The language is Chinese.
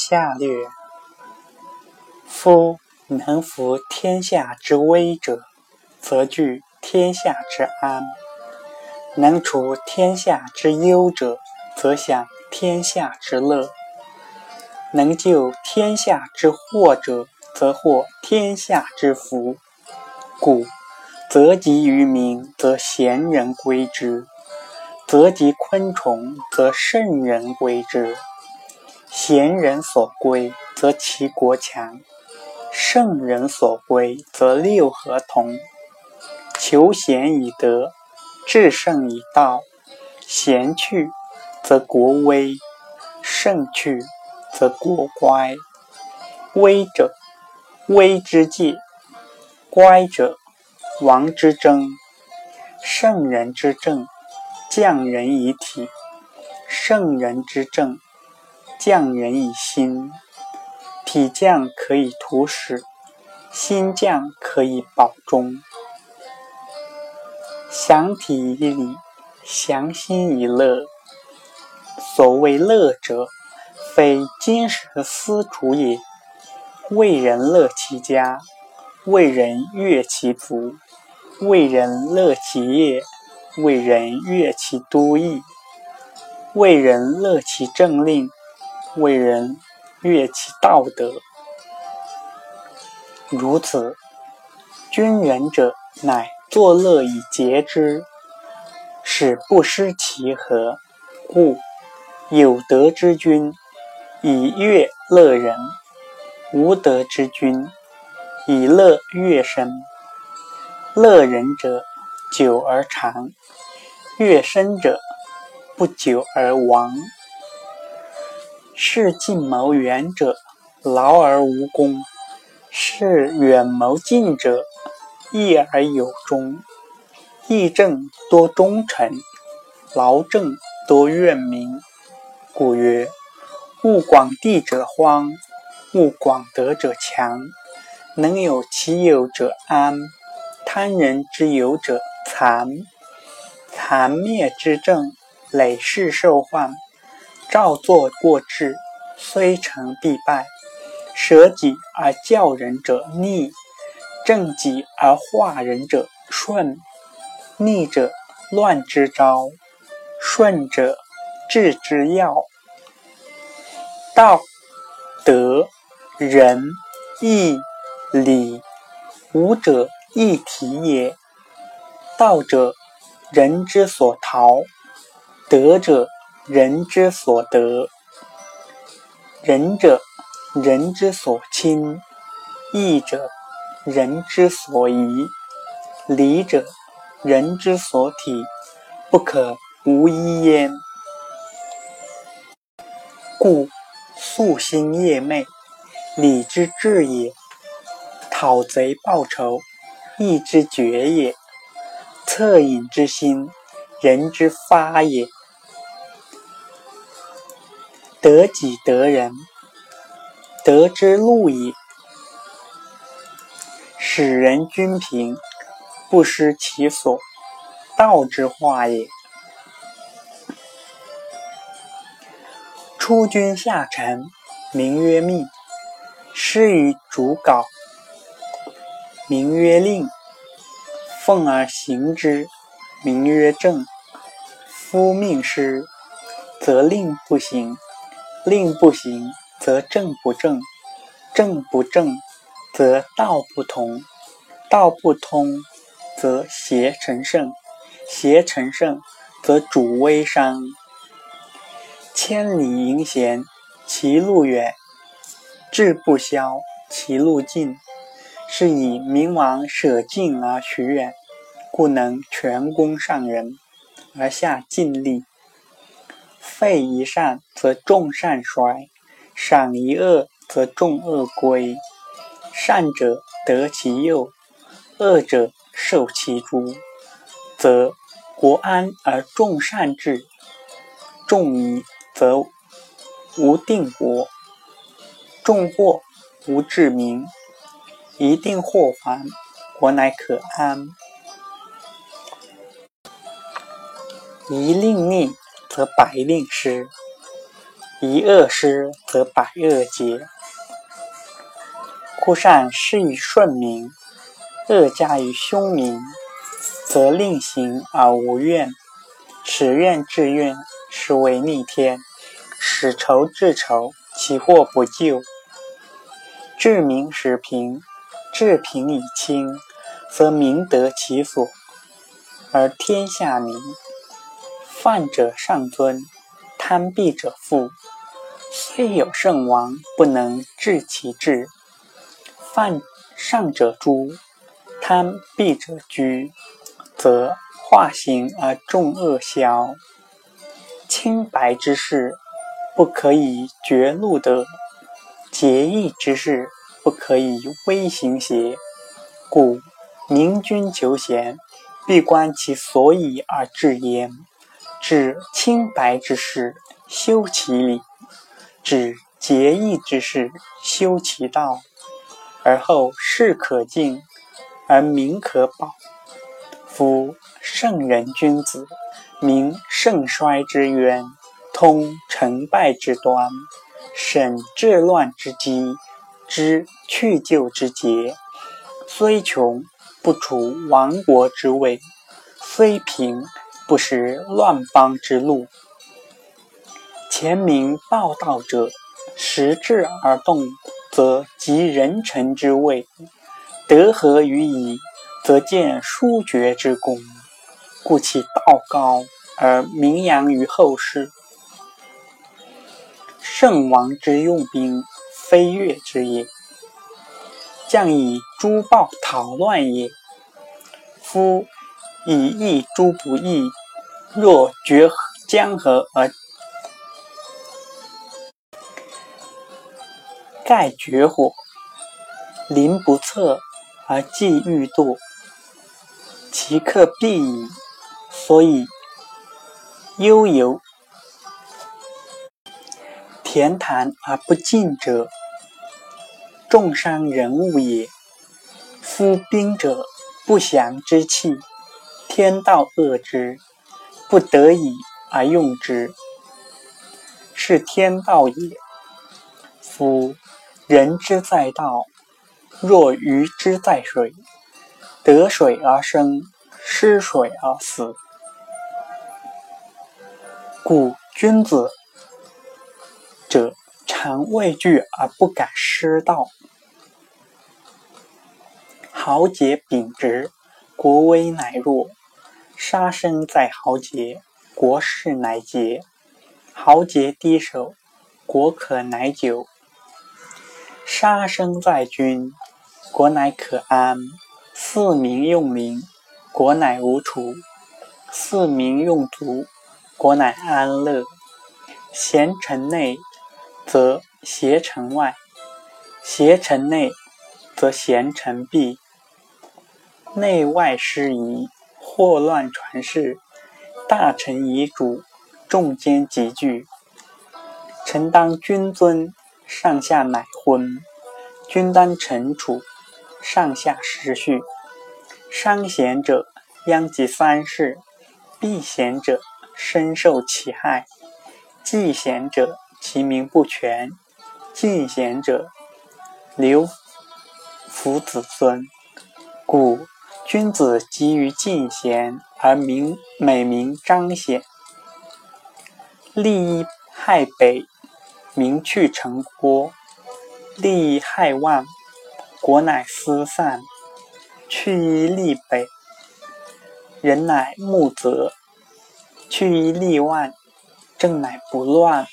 下略。夫能服天下之危者，则居天下之安；能除天下之忧者，则享天下之乐；能救天下之祸者，则获天下之福。故泽及于民，则贤人归之；泽及昆虫，则圣人归之。贤人所归，则其国强；圣人所归，则六合同。求贤以德，治圣以道。贤去，则国危；圣去，则国乖。危者，危之戒；乖者，王之争。圣人之政，匠人以体；圣人之政，匠人以心，体匠可以图始，心匠可以保中。详体以理，详心以乐。所谓乐者，非金石丝竹也，为人乐其家，为人悦其族，为人乐其业，为人悦其都邑，为人乐其政令。为人悦其道德，如此，君仁者，乃作乐以节之，使不失其和。故有德之君，以乐乐人；无德之君，以乐乐身。乐人者，久而长；乐身者，不久而亡。是近谋远者，劳而无功；是远谋近者，义而有终。义正多忠臣，劳政多怨民。故曰：物广地者荒，物广德者强。能有其有者安，贪人之有者残。残灭之政，累世受患。照作过治，虽成必败；舍己而教人者逆，正己而化人者顺。逆者乱之招，顺者治之要。道、德、仁、义、礼，五者一体也。道者，人之所逃；德者，人之所得，仁者人之所亲，义者人之所宜，礼者人之所体，不可无一焉。故夙兴夜寐，礼之至也；讨贼报仇，义之决也；恻隐之心，人之发也。得己得人，得之路也；使人均平，不失其所，道之化也。出君下臣，名曰命；施于主稿，名曰令。奉而行之，名曰正。夫命失，则令不行。令不行，则政不正；政不正，则道不通；道不通，则邪成圣；邪成圣，则主威伤。千里迎贤，其路远；志不消，其路近。是以明王舍近而取远，故能全功上人，而下尽力。废一善，则众善衰；赏一恶，则众恶归。善者得其佑，恶者受其诛，则国安而众善治；众疑则无定国，众祸无治民。一定祸还，国乃可安。一令逆。则百令失，一恶施则百恶结。故善施于顺民，恶加于凶民，则令行而无怨，使怨至怨，是为逆天；使仇至仇，其祸不救。治民使平，治平以清，则民得其所，而天下民。犯者上尊，贪鄙者富。虽有圣王，不能治其志。犯上者诛，贪鄙者居，则化形而众恶消。清白之事，不可以绝路得；节义之事，不可以微行邪。故明君求贤，必观其所以而治焉。治清白之事，修其理；治节义之事，修其道。而后事可敬，而民可保。夫圣人君子，明盛衰之渊，通成败之端，审治乱之机，知去旧之节。虽穷，不处亡国之位；虽贫，不食乱邦之禄。前明报道者，识志而动，则及人臣之位；德合于矣，则见殊绝之功。故其道高而名扬于后世。圣王之用兵，非悦之也；将以诛暴讨乱也。夫以义诛不义。若绝江河而盖绝火，临不测而计欲堕，其克必矣。所以悠游田坛而不进者，重伤人物也。夫兵者，不祥之器，天道恶之。不得已而用之，是天道也。夫人之在道，若鱼之在水，得水而生，失水而死。故君子者，常畏惧而不敢失道。豪杰秉直，国威乃弱。杀生在豪杰，国事乃杰；豪杰低首，国可乃久。杀生在君，国乃可安；四民用民，国乃无除；四民用足，国乃安乐。贤臣内，则邪臣外；邪臣内，则贤臣避。内外失仪。祸乱传世，大臣遗主，众奸集聚。臣当君尊，上下乃昏；君当臣处，上下失序。伤贤者，殃及三世；避贤者，深受其害；忌贤者，其名不全；敬贤者，留福子孙。故。君子急于进贤，而名美名彰显；利益害北，名去成郭；利益害万，国乃思散；去一利北，人乃木泽；去一利万，政乃不乱。